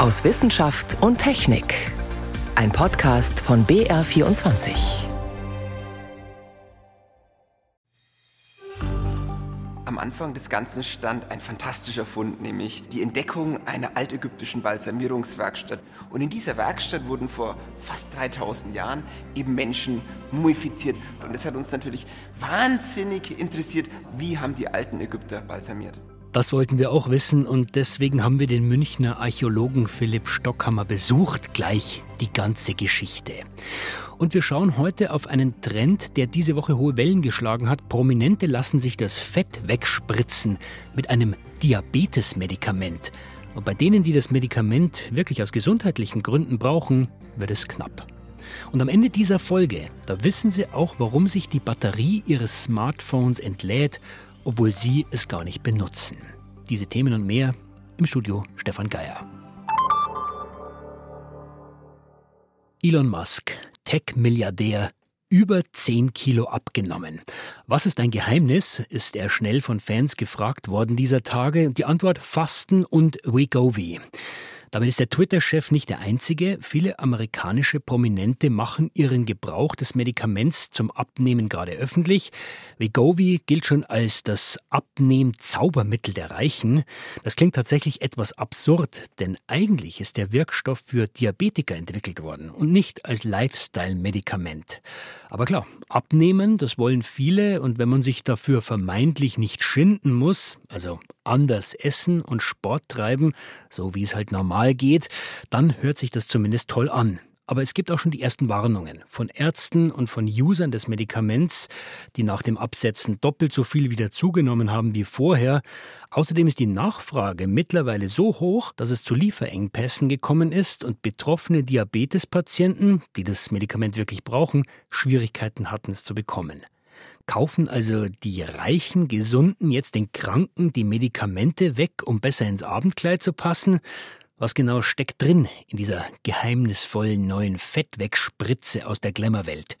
aus Wissenschaft und Technik. Ein Podcast von BR24. Am Anfang des Ganzen stand ein fantastischer Fund, nämlich die Entdeckung einer altägyptischen Balsamierungswerkstatt. Und in dieser Werkstatt wurden vor fast 3000 Jahren eben Menschen mumifiziert. Und es hat uns natürlich wahnsinnig interessiert, wie haben die alten Ägypter balsamiert. Das wollten wir auch wissen und deswegen haben wir den Münchner Archäologen Philipp Stockhammer besucht. Gleich die ganze Geschichte. Und wir schauen heute auf einen Trend, der diese Woche hohe Wellen geschlagen hat. Prominente lassen sich das Fett wegspritzen mit einem Diabetesmedikament. Und bei denen, die das Medikament wirklich aus gesundheitlichen Gründen brauchen, wird es knapp. Und am Ende dieser Folge, da wissen Sie auch, warum sich die Batterie Ihres Smartphones entlädt obwohl sie es gar nicht benutzen. Diese Themen und mehr im Studio Stefan Geier. Elon Musk, Tech-Milliardär, über 10 Kilo abgenommen. Was ist ein Geheimnis? ist er schnell von Fans gefragt worden dieser Tage. Die Antwort Fasten und Wegovy. Damit ist der Twitter-Chef nicht der einzige. Viele amerikanische Prominente machen ihren Gebrauch des Medikaments zum Abnehmen gerade öffentlich. Wegovy gilt schon als das Abnehm-Zaubermittel der Reichen. Das klingt tatsächlich etwas absurd, denn eigentlich ist der Wirkstoff für Diabetiker entwickelt worden und nicht als Lifestyle-Medikament. Aber klar, abnehmen, das wollen viele und wenn man sich dafür vermeintlich nicht schinden muss, also anders essen und Sport treiben, so wie es halt normal geht, dann hört sich das zumindest toll an. Aber es gibt auch schon die ersten Warnungen von Ärzten und von Usern des Medikaments, die nach dem Absetzen doppelt so viel wieder zugenommen haben wie vorher. Außerdem ist die Nachfrage mittlerweile so hoch, dass es zu Lieferengpässen gekommen ist und betroffene Diabetespatienten, die das Medikament wirklich brauchen, Schwierigkeiten hatten, es zu bekommen. Kaufen also die reichen Gesunden jetzt den Kranken die Medikamente weg, um besser ins Abendkleid zu passen? Was genau steckt drin in dieser geheimnisvollen neuen Fettwegspritze aus der Glamour-Welt?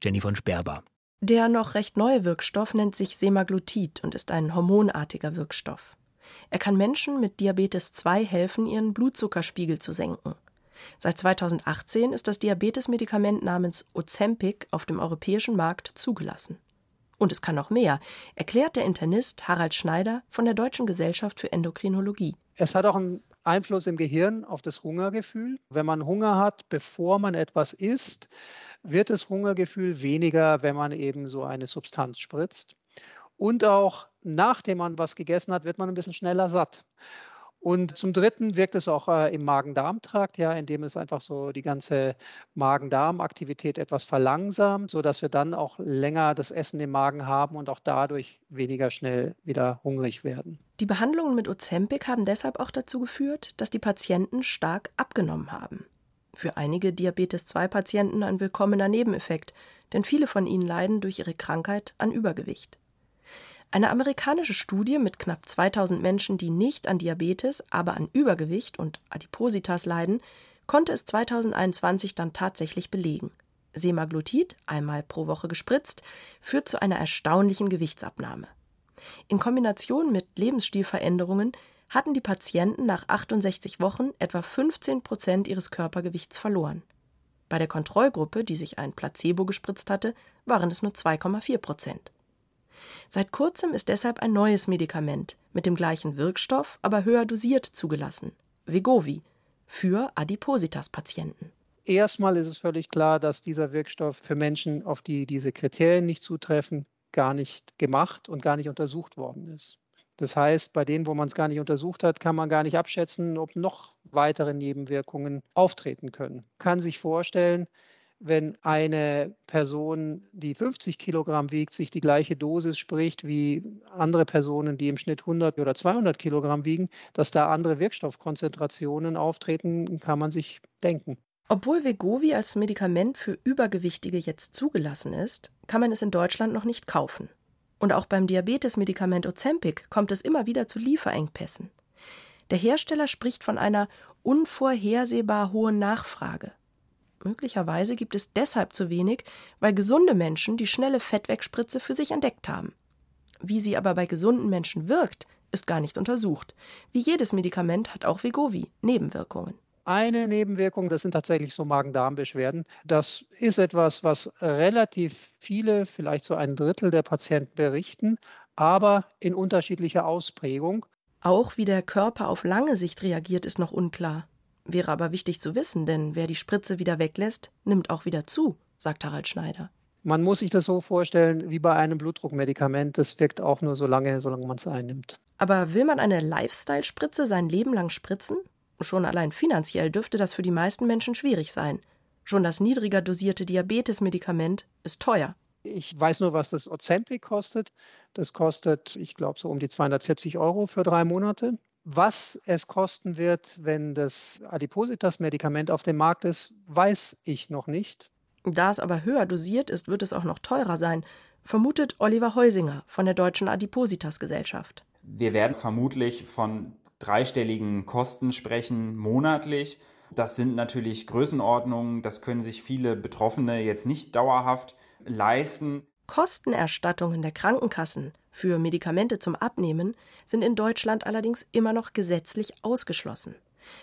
Jenny von Sperber. Der noch recht neue Wirkstoff nennt sich Semaglutid und ist ein hormonartiger Wirkstoff. Er kann Menschen mit Diabetes 2 helfen, ihren Blutzuckerspiegel zu senken. Seit 2018 ist das Diabetesmedikament namens Ozempic auf dem europäischen Markt zugelassen. Und es kann noch mehr, erklärt der Internist Harald Schneider von der Deutschen Gesellschaft für Endokrinologie. Es hat auch einen Einfluss im Gehirn auf das Hungergefühl. Wenn man Hunger hat, bevor man etwas isst, wird das Hungergefühl weniger, wenn man eben so eine Substanz spritzt. Und auch nachdem man was gegessen hat, wird man ein bisschen schneller satt. Und zum Dritten wirkt es auch äh, im Magen-Darm-Trakt, ja, indem es einfach so die ganze Magen-Darm-Aktivität etwas verlangsamt, sodass wir dann auch länger das Essen im Magen haben und auch dadurch weniger schnell wieder hungrig werden. Die Behandlungen mit Ozempic haben deshalb auch dazu geführt, dass die Patienten stark abgenommen haben. Für einige Diabetes-2-Patienten ein willkommener Nebeneffekt, denn viele von ihnen leiden durch ihre Krankheit an Übergewicht. Eine amerikanische Studie mit knapp 2000 Menschen, die nicht an Diabetes, aber an Übergewicht und Adipositas leiden, konnte es 2021 dann tatsächlich belegen. Semaglutid, einmal pro Woche gespritzt, führt zu einer erstaunlichen Gewichtsabnahme. In Kombination mit Lebensstilveränderungen hatten die Patienten nach 68 Wochen etwa 15 Prozent ihres Körpergewichts verloren. Bei der Kontrollgruppe, die sich ein Placebo gespritzt hatte, waren es nur 2,4 Prozent. Seit kurzem ist deshalb ein neues Medikament mit dem gleichen Wirkstoff, aber höher dosiert zugelassen, Vegovi, für Adipositas-Patienten. Erstmal ist es völlig klar, dass dieser Wirkstoff für Menschen, auf die diese Kriterien nicht zutreffen, gar nicht gemacht und gar nicht untersucht worden ist. Das heißt, bei denen, wo man es gar nicht untersucht hat, kann man gar nicht abschätzen, ob noch weitere Nebenwirkungen auftreten können. Man kann sich vorstellen, wenn eine Person, die 50 Kilogramm wiegt, sich die gleiche Dosis spricht wie andere Personen, die im Schnitt 100 oder 200 Kilogramm wiegen, dass da andere Wirkstoffkonzentrationen auftreten, kann man sich denken. Obwohl Vegovi als Medikament für Übergewichtige jetzt zugelassen ist, kann man es in Deutschland noch nicht kaufen. Und auch beim Diabetesmedikament Ozempic kommt es immer wieder zu Lieferengpässen. Der Hersteller spricht von einer unvorhersehbar hohen Nachfrage. Möglicherweise gibt es deshalb zu wenig, weil gesunde Menschen die schnelle Fettwegspritze für sich entdeckt haben. Wie sie aber bei gesunden Menschen wirkt, ist gar nicht untersucht. Wie jedes Medikament hat auch Vegovi Nebenwirkungen. Eine Nebenwirkung, das sind tatsächlich so Magen-Darm-Beschwerden. Das ist etwas, was relativ viele, vielleicht so ein Drittel der Patienten berichten, aber in unterschiedlicher Ausprägung. Auch wie der Körper auf lange Sicht reagiert, ist noch unklar. Wäre aber wichtig zu wissen, denn wer die Spritze wieder weglässt, nimmt auch wieder zu, sagt Harald Schneider. Man muss sich das so vorstellen wie bei einem Blutdruckmedikament. Das wirkt auch nur so lange, solange man es einnimmt. Aber will man eine Lifestyle-Spritze sein Leben lang spritzen? Schon allein finanziell dürfte das für die meisten Menschen schwierig sein. Schon das niedriger dosierte Diabetesmedikament ist teuer. Ich weiß nur, was das Ozempic kostet. Das kostet, ich glaube, so um die 240 Euro für drei Monate. Was es kosten wird, wenn das Adipositas-Medikament auf dem Markt ist, weiß ich noch nicht. Da es aber höher dosiert ist, wird es auch noch teurer sein, vermutet Oliver Heusinger von der Deutschen Adipositas-Gesellschaft. Wir werden vermutlich von dreistelligen Kosten sprechen monatlich. Das sind natürlich Größenordnungen, das können sich viele Betroffene jetzt nicht dauerhaft leisten. Kostenerstattungen der Krankenkassen für Medikamente zum Abnehmen sind in Deutschland allerdings immer noch gesetzlich ausgeschlossen.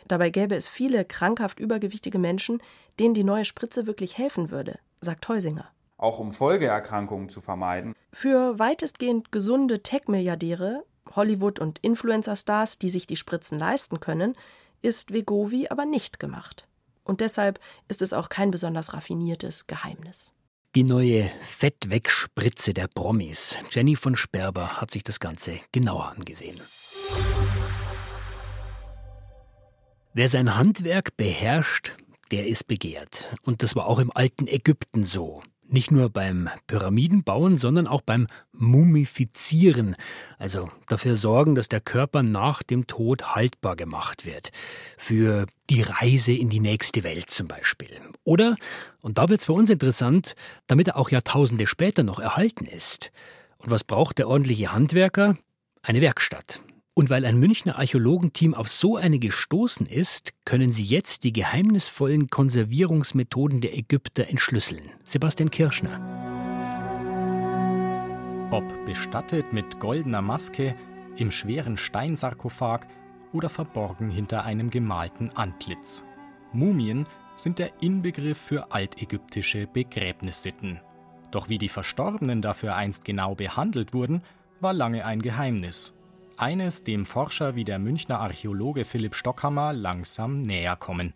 Dabei gäbe es viele krankhaft übergewichtige Menschen, denen die neue Spritze wirklich helfen würde, sagt Heusinger. Auch um Folgeerkrankungen zu vermeiden. Für weitestgehend gesunde Tech-Milliardäre Hollywood- und Influencer-Stars, die sich die Spritzen leisten können, ist Vegovi aber nicht gemacht. Und deshalb ist es auch kein besonders raffiniertes Geheimnis. Die neue Fettwegspritze der Promis. Jenny von Sperber hat sich das Ganze genauer angesehen. Wer sein Handwerk beherrscht, der ist begehrt. Und das war auch im alten Ägypten so. Nicht nur beim Pyramidenbauen, sondern auch beim Mumifizieren, also dafür sorgen, dass der Körper nach dem Tod haltbar gemacht wird. Für die Reise in die nächste Welt zum Beispiel. Oder, und da wird es für uns interessant, damit er auch Jahrtausende später noch erhalten ist. Und was braucht der ordentliche Handwerker? Eine Werkstatt. Und weil ein Münchner Archäologenteam auf so eine gestoßen ist, können sie jetzt die geheimnisvollen Konservierungsmethoden der Ägypter entschlüsseln. Sebastian Kirschner. Ob bestattet mit goldener Maske, im schweren Steinsarkophag oder verborgen hinter einem gemalten Antlitz. Mumien sind der Inbegriff für altägyptische Begräbnissitten. Doch wie die Verstorbenen dafür einst genau behandelt wurden, war lange ein Geheimnis eines dem Forscher wie der Münchner Archäologe Philipp Stockhammer langsam näher kommen.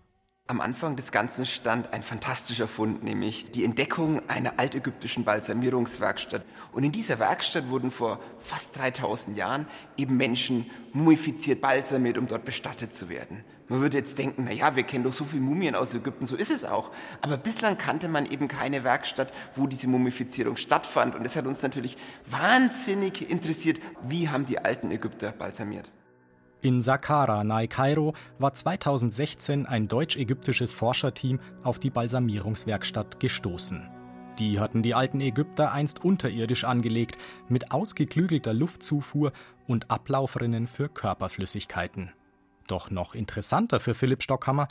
Am Anfang des Ganzen stand ein fantastischer Fund, nämlich die Entdeckung einer altägyptischen Balsamierungswerkstatt. Und in dieser Werkstatt wurden vor fast 3000 Jahren eben Menschen mumifiziert, balsamiert, um dort bestattet zu werden. Man würde jetzt denken, na ja, wir kennen doch so viele Mumien aus Ägypten, so ist es auch. Aber bislang kannte man eben keine Werkstatt, wo diese Mumifizierung stattfand. Und es hat uns natürlich wahnsinnig interessiert, wie haben die alten Ägypter balsamiert. In Saqqara nahe Kairo war 2016 ein deutsch-ägyptisches Forscherteam auf die Balsamierungswerkstatt gestoßen. Die hatten die alten Ägypter einst unterirdisch angelegt, mit ausgeklügelter Luftzufuhr und Ablaufrinnen für Körperflüssigkeiten. Doch noch interessanter für Philipp Stockhammer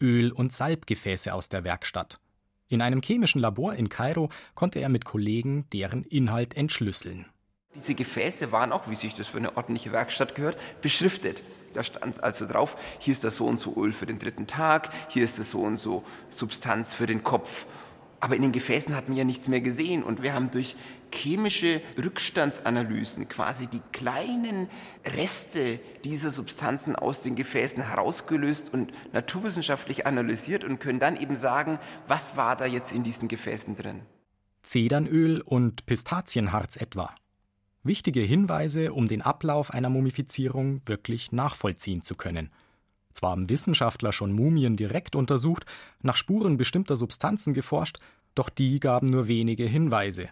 Öl- und Salbgefäße aus der Werkstatt. In einem chemischen Labor in Kairo konnte er mit Kollegen deren Inhalt entschlüsseln. Diese Gefäße waren auch, wie sich das für eine ordentliche Werkstatt gehört, beschriftet. Da stand also drauf, hier ist das so und so Öl für den dritten Tag, hier ist das so und so Substanz für den Kopf. Aber in den Gefäßen hat man ja nichts mehr gesehen und wir haben durch chemische Rückstandsanalysen quasi die kleinen Reste dieser Substanzen aus den Gefäßen herausgelöst und naturwissenschaftlich analysiert und können dann eben sagen, was war da jetzt in diesen Gefäßen drin. Zedernöl und Pistazienharz etwa. Wichtige Hinweise, um den Ablauf einer Mumifizierung wirklich nachvollziehen zu können. Zwar haben Wissenschaftler schon Mumien direkt untersucht, nach Spuren bestimmter Substanzen geforscht, doch die gaben nur wenige Hinweise.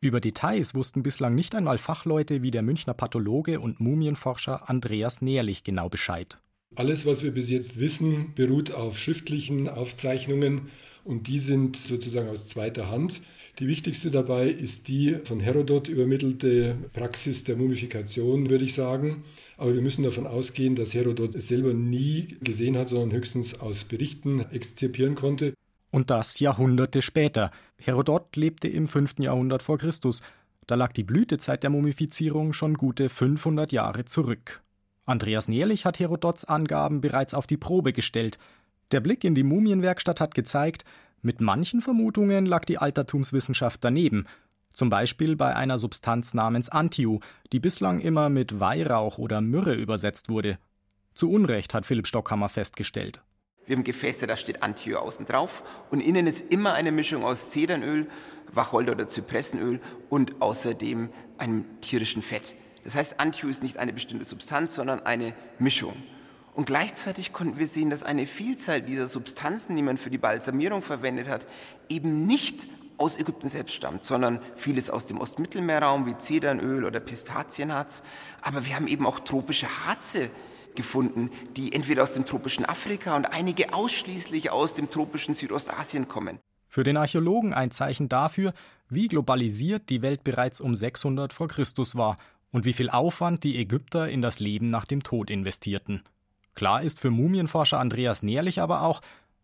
Über Details wussten bislang nicht einmal Fachleute wie der Münchner Pathologe und Mumienforscher Andreas Nährlich genau Bescheid. Alles, was wir bis jetzt wissen, beruht auf schriftlichen Aufzeichnungen und die sind sozusagen aus zweiter Hand. Die wichtigste dabei ist die von Herodot übermittelte Praxis der Mumifikation, würde ich sagen. Aber wir müssen davon ausgehen, dass Herodot es selber nie gesehen hat, sondern höchstens aus Berichten exzipieren konnte. Und das Jahrhunderte später. Herodot lebte im 5. Jahrhundert vor Christus. Da lag die Blütezeit der Mumifizierung schon gute 500 Jahre zurück. Andreas Nährlich hat Herodots Angaben bereits auf die Probe gestellt. Der Blick in die Mumienwerkstatt hat gezeigt, mit manchen Vermutungen lag die Altertumswissenschaft daneben, zum Beispiel bei einer Substanz namens Antiu, die bislang immer mit Weihrauch oder Myrrhe übersetzt wurde. Zu Unrecht hat Philipp Stockhammer festgestellt. Wir haben Gefäße, da steht Antiu außen drauf und innen ist immer eine Mischung aus Zedernöl, Wacholder oder Zypressenöl und außerdem einem tierischen Fett. Das heißt, Antiu ist nicht eine bestimmte Substanz, sondern eine Mischung. Und gleichzeitig konnten wir sehen, dass eine Vielzahl dieser Substanzen, die man für die Balsamierung verwendet hat, eben nicht aus Ägypten selbst stammt, sondern vieles aus dem Ostmittelmeerraum wie Zedernöl oder Pistazienharz. Aber wir haben eben auch tropische Harze gefunden, die entweder aus dem tropischen Afrika und einige ausschließlich aus dem tropischen Südostasien kommen. Für den Archäologen ein Zeichen dafür, wie globalisiert die Welt bereits um 600 vor Christus war und wie viel Aufwand die Ägypter in das Leben nach dem Tod investierten. Klar ist für Mumienforscher Andreas Nährlich aber auch,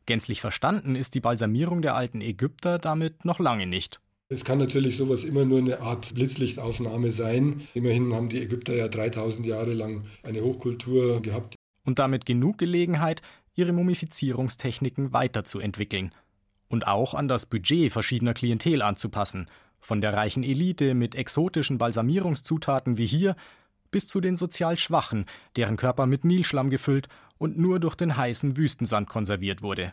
gänzlich verstanden ist die Balsamierung der alten Ägypter damit noch lange nicht. Es kann natürlich sowas immer nur eine Art Blitzlichtaufnahme sein. Immerhin haben die Ägypter ja 3000 Jahre lang eine Hochkultur gehabt. Und damit genug Gelegenheit, ihre Mumifizierungstechniken weiterzuentwickeln. Und auch an das Budget verschiedener Klientel anzupassen. Von der reichen Elite mit exotischen Balsamierungszutaten wie hier bis zu den sozial Schwachen, deren Körper mit Nilschlamm gefüllt und nur durch den heißen Wüstensand konserviert wurde.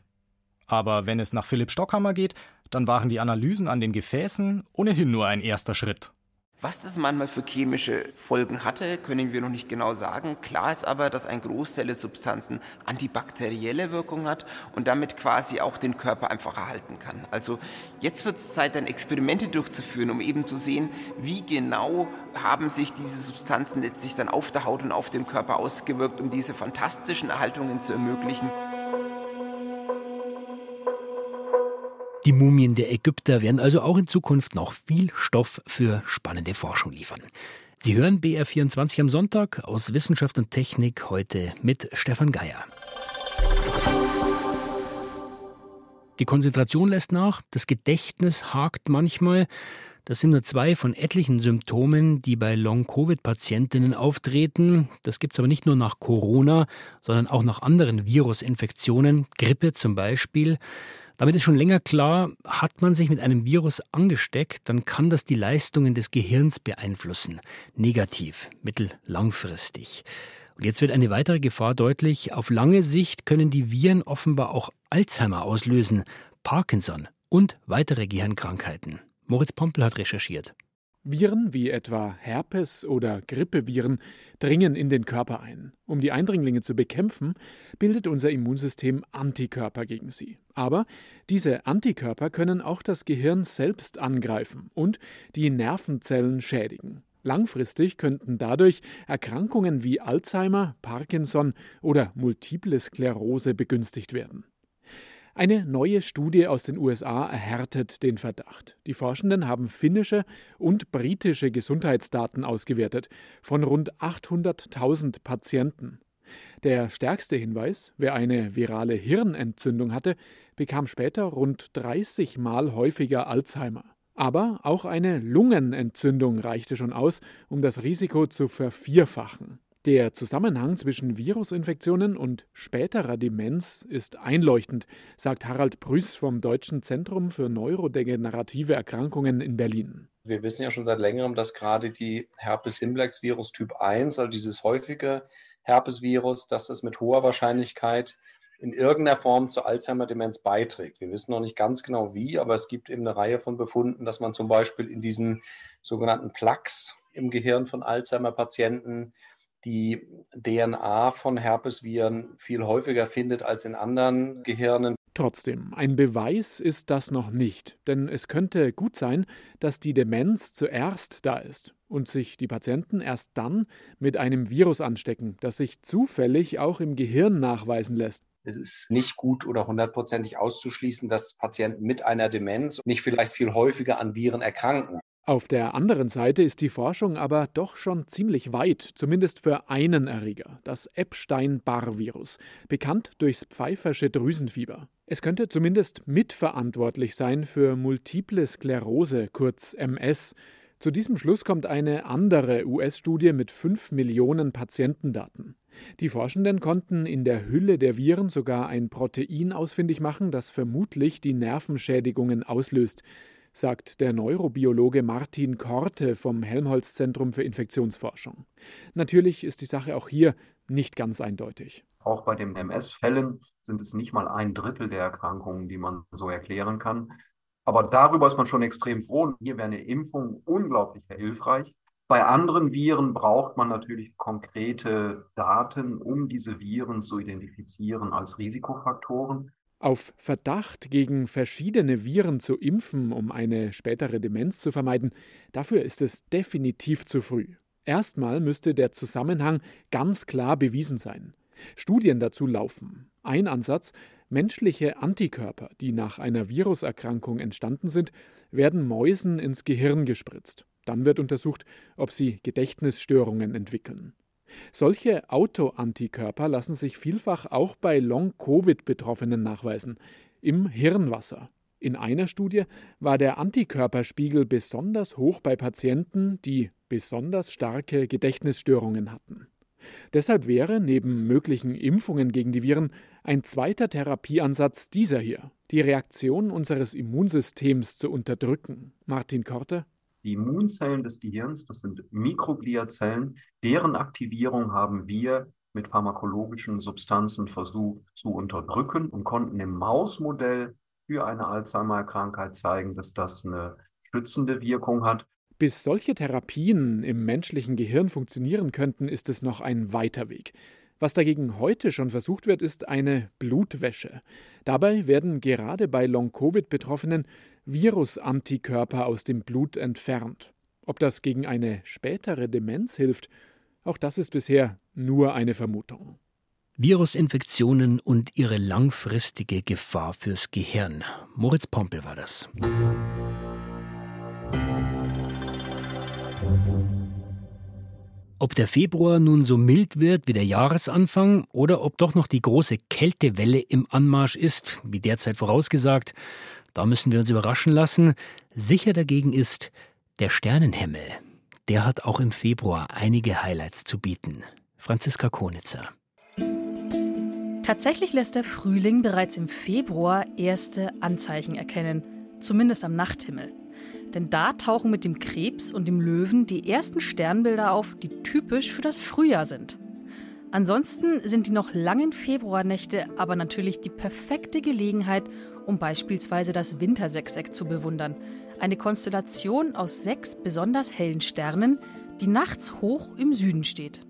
Aber wenn es nach Philipp Stockhammer geht, dann waren die Analysen an den Gefäßen ohnehin nur ein erster Schritt. Was das manchmal für chemische Folgen hatte, können wir noch nicht genau sagen. Klar ist aber, dass ein Großteil der Substanzen antibakterielle Wirkung hat und damit quasi auch den Körper einfach erhalten kann. Also jetzt wird es Zeit, dann Experimente durchzuführen, um eben zu sehen, wie genau haben sich diese Substanzen letztlich dann auf der Haut und auf dem Körper ausgewirkt, um diese fantastischen Erhaltungen zu ermöglichen. Die Mumien der Ägypter werden also auch in Zukunft noch viel Stoff für spannende Forschung liefern. Sie hören BR24 am Sonntag aus Wissenschaft und Technik heute mit Stefan Geier. Die Konzentration lässt nach, das Gedächtnis hakt manchmal. Das sind nur zwei von etlichen Symptomen, die bei Long-Covid-Patientinnen auftreten. Das gibt es aber nicht nur nach Corona, sondern auch nach anderen Virusinfektionen, Grippe zum Beispiel. Damit ist schon länger klar, hat man sich mit einem Virus angesteckt, dann kann das die Leistungen des Gehirns beeinflussen. Negativ, mittellangfristig. Und jetzt wird eine weitere Gefahr deutlich. Auf lange Sicht können die Viren offenbar auch Alzheimer auslösen, Parkinson und weitere Gehirnkrankheiten. Moritz Pompel hat recherchiert. Viren wie etwa Herpes oder Grippeviren dringen in den Körper ein. Um die Eindringlinge zu bekämpfen, bildet unser Immunsystem Antikörper gegen sie. Aber diese Antikörper können auch das Gehirn selbst angreifen und die Nervenzellen schädigen. Langfristig könnten dadurch Erkrankungen wie Alzheimer, Parkinson oder multiple Sklerose begünstigt werden. Eine neue Studie aus den USA erhärtet den Verdacht. Die Forschenden haben finnische und britische Gesundheitsdaten ausgewertet von rund 800.000 Patienten. Der stärkste Hinweis, wer eine virale Hirnentzündung hatte, bekam später rund 30 Mal häufiger Alzheimer. Aber auch eine Lungenentzündung reichte schon aus, um das Risiko zu vervierfachen. Der Zusammenhang zwischen Virusinfektionen und späterer Demenz ist einleuchtend, sagt Harald Prüß vom Deutschen Zentrum für neurodegenerative Erkrankungen in Berlin. Wir wissen ja schon seit längerem, dass gerade die Herpes-Simplex-Virus Typ 1, also dieses häufige Herpesvirus, dass das mit hoher Wahrscheinlichkeit in irgendeiner Form zur Alzheimer-Demenz beiträgt. Wir wissen noch nicht ganz genau wie, aber es gibt eben eine Reihe von Befunden, dass man zum Beispiel in diesen sogenannten Plaques im Gehirn von Alzheimer-Patienten die DNA von Herpesviren viel häufiger findet als in anderen Gehirnen. Trotzdem, ein Beweis ist das noch nicht, denn es könnte gut sein, dass die Demenz zuerst da ist und sich die Patienten erst dann mit einem Virus anstecken, das sich zufällig auch im Gehirn nachweisen lässt. Es ist nicht gut oder hundertprozentig auszuschließen, dass Patienten mit einer Demenz nicht vielleicht viel häufiger an Viren erkranken. Auf der anderen Seite ist die Forschung aber doch schon ziemlich weit, zumindest für einen Erreger, das Epstein-Barr-Virus, bekannt durchs Pfeiffersche Drüsenfieber. Es könnte zumindest mitverantwortlich sein für multiple Sklerose, kurz MS, Zu diesem Schluss kommt eine andere US-Studie mit 5 Millionen Patientendaten. Die Forschenden konnten in der Hülle der Viren sogar ein Protein ausfindig machen, das vermutlich die Nervenschädigungen auslöst, sagt der Neurobiologe Martin Korte vom Helmholtz Zentrum für Infektionsforschung. Natürlich ist die Sache auch hier nicht ganz eindeutig. Auch bei den MS-Fällen sind es nicht mal ein Drittel der Erkrankungen, die man so erklären kann. Aber darüber ist man schon extrem froh. Hier wäre eine Impfung unglaublich hilfreich. Bei anderen Viren braucht man natürlich konkrete Daten, um diese Viren zu identifizieren als Risikofaktoren. Auf Verdacht gegen verschiedene Viren zu impfen, um eine spätere Demenz zu vermeiden, dafür ist es definitiv zu früh. Erstmal müsste der Zusammenhang ganz klar bewiesen sein. Studien dazu laufen. Ein Ansatz, menschliche Antikörper, die nach einer Viruserkrankung entstanden sind, werden Mäusen ins Gehirn gespritzt. Dann wird untersucht, ob sie Gedächtnisstörungen entwickeln. Solche Autoantikörper lassen sich vielfach auch bei Long-Covid-Betroffenen nachweisen, im Hirnwasser. In einer Studie war der Antikörperspiegel besonders hoch bei Patienten, die besonders starke Gedächtnisstörungen hatten. Deshalb wäre neben möglichen Impfungen gegen die Viren ein zweiter Therapieansatz dieser hier, die Reaktion unseres Immunsystems zu unterdrücken. Martin Korte die Immunzellen des Gehirns, das sind Mikrogliazellen, deren Aktivierung haben wir mit pharmakologischen Substanzen versucht zu unterdrücken und konnten im Mausmodell für eine Alzheimer-Krankheit zeigen, dass das eine schützende Wirkung hat. Bis solche Therapien im menschlichen Gehirn funktionieren könnten, ist es noch ein weiter Weg. Was dagegen heute schon versucht wird, ist eine Blutwäsche. Dabei werden gerade bei Long-Covid-Betroffenen Virusantikörper aus dem Blut entfernt. Ob das gegen eine spätere Demenz hilft, auch das ist bisher nur eine Vermutung. Virusinfektionen und ihre langfristige Gefahr fürs Gehirn. Moritz Pompel war das. Ob der Februar nun so mild wird wie der Jahresanfang oder ob doch noch die große Kältewelle im Anmarsch ist, wie derzeit vorausgesagt, da müssen wir uns überraschen lassen. Sicher dagegen ist der Sternenhimmel. Der hat auch im Februar einige Highlights zu bieten. Franziska Konitzer. Tatsächlich lässt der Frühling bereits im Februar erste Anzeichen erkennen, zumindest am Nachthimmel. Denn da tauchen mit dem Krebs und dem Löwen die ersten Sternbilder auf, die typisch für das Frühjahr sind. Ansonsten sind die noch langen Februarnächte aber natürlich die perfekte Gelegenheit, um beispielsweise das Wintersechseck zu bewundern. Eine Konstellation aus sechs besonders hellen Sternen, die nachts hoch im Süden steht.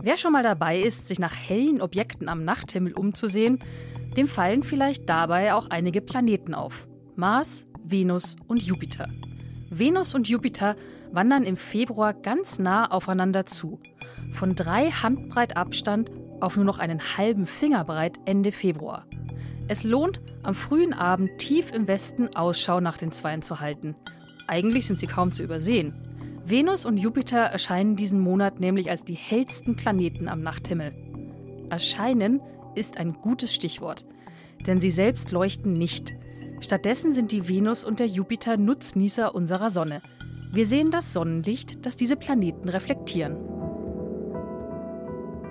Wer schon mal dabei ist, sich nach hellen Objekten am Nachthimmel umzusehen, dem fallen vielleicht dabei auch einige Planeten auf. Mars, Venus und Jupiter. Venus und Jupiter wandern im Februar ganz nah aufeinander zu. Von drei Handbreit Abstand auf nur noch einen halben Fingerbreit Ende Februar. Es lohnt, am frühen Abend tief im Westen Ausschau nach den Zweien zu halten. Eigentlich sind sie kaum zu übersehen. Venus und Jupiter erscheinen diesen Monat nämlich als die hellsten Planeten am Nachthimmel. Erscheinen ist ein gutes Stichwort, denn sie selbst leuchten nicht. Stattdessen sind die Venus und der Jupiter Nutznießer unserer Sonne. Wir sehen das Sonnenlicht, das diese Planeten reflektieren.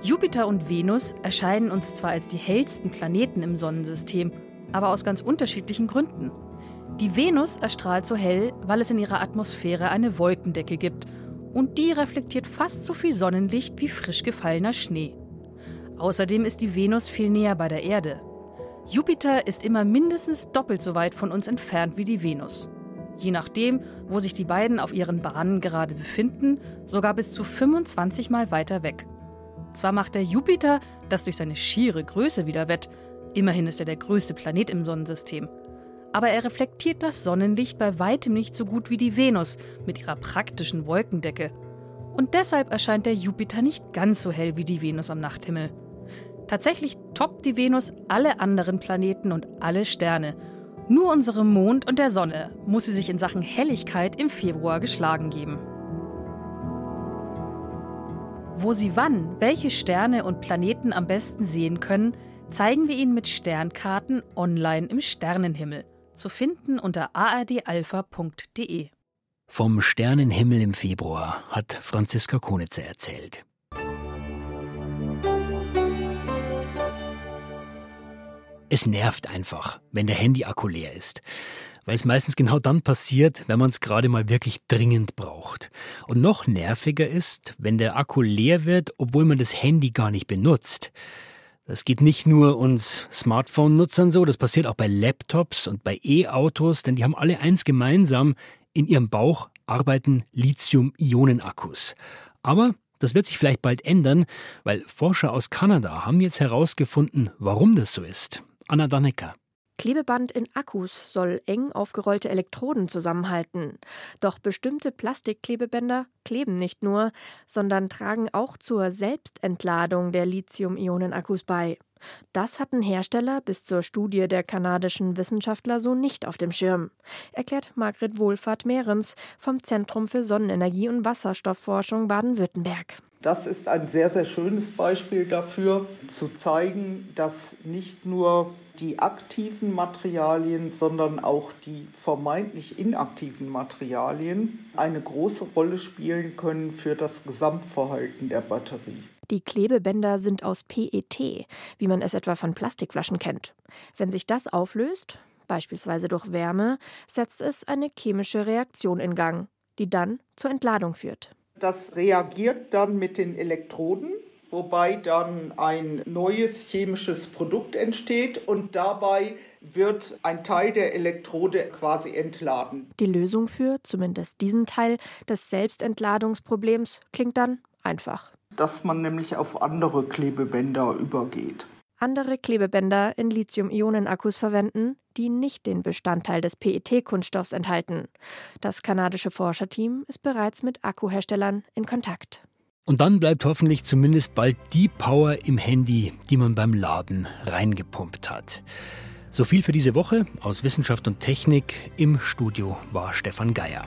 Jupiter und Venus erscheinen uns zwar als die hellsten Planeten im Sonnensystem, aber aus ganz unterschiedlichen Gründen. Die Venus erstrahlt so hell, weil es in ihrer Atmosphäre eine Wolkendecke gibt und die reflektiert fast so viel Sonnenlicht wie frisch gefallener Schnee. Außerdem ist die Venus viel näher bei der Erde. Jupiter ist immer mindestens doppelt so weit von uns entfernt wie die Venus. Je nachdem, wo sich die beiden auf ihren Bahnen gerade befinden, sogar bis zu 25 Mal weiter weg. Zwar macht der Jupiter das durch seine schiere Größe wieder wett, immerhin ist er der größte Planet im Sonnensystem, aber er reflektiert das Sonnenlicht bei weitem nicht so gut wie die Venus mit ihrer praktischen Wolkendecke. Und deshalb erscheint der Jupiter nicht ganz so hell wie die Venus am Nachthimmel. Tatsächlich toppt die Venus alle anderen Planeten und alle Sterne. Nur unserem Mond und der Sonne muss sie sich in Sachen Helligkeit im Februar geschlagen geben. Wo Sie wann welche Sterne und Planeten am besten sehen können, zeigen wir Ihnen mit Sternkarten online im Sternenhimmel, zu finden unter ardalpha.de. Vom Sternenhimmel im Februar hat Franziska Konitzer erzählt. Es nervt einfach, wenn der Handy-Akku leer ist. Weil es meistens genau dann passiert, wenn man es gerade mal wirklich dringend braucht. Und noch nerviger ist, wenn der Akku leer wird, obwohl man das Handy gar nicht benutzt. Das geht nicht nur uns Smartphone-Nutzern so, das passiert auch bei Laptops und bei E-Autos, denn die haben alle eins gemeinsam, in ihrem Bauch arbeiten Lithium-Ionen-Akkus. Aber das wird sich vielleicht bald ändern, weil Forscher aus Kanada haben jetzt herausgefunden, warum das so ist. Anna Dannecker. Klebeband in Akkus soll eng aufgerollte Elektroden zusammenhalten. Doch bestimmte Plastikklebebänder kleben nicht nur, sondern tragen auch zur Selbstentladung der Lithium-Ionen-Akkus bei. Das hatten Hersteller bis zur Studie der kanadischen Wissenschaftler so nicht auf dem Schirm, erklärt Margret Wohlfahrt-Mehrens vom Zentrum für Sonnenenergie und Wasserstoffforschung Baden-Württemberg. Das ist ein sehr, sehr schönes Beispiel dafür, zu zeigen, dass nicht nur die aktiven Materialien, sondern auch die vermeintlich inaktiven Materialien eine große Rolle spielen können für das Gesamtverhalten der Batterie. Die Klebebänder sind aus PET, wie man es etwa von Plastikflaschen kennt. Wenn sich das auflöst, beispielsweise durch Wärme, setzt es eine chemische Reaktion in Gang, die dann zur Entladung führt. Das reagiert dann mit den Elektroden, wobei dann ein neues chemisches Produkt entsteht und dabei wird ein Teil der Elektrode quasi entladen. Die Lösung für zumindest diesen Teil des Selbstentladungsproblems klingt dann einfach. Dass man nämlich auf andere Klebebänder übergeht andere Klebebänder in Lithium-Ionen-Akkus verwenden, die nicht den Bestandteil des PET-Kunststoffs enthalten. Das kanadische Forscherteam ist bereits mit Akkuherstellern in Kontakt. Und dann bleibt hoffentlich zumindest bald die Power im Handy, die man beim Laden reingepumpt hat. So viel für diese Woche aus Wissenschaft und Technik. Im Studio war Stefan Geier.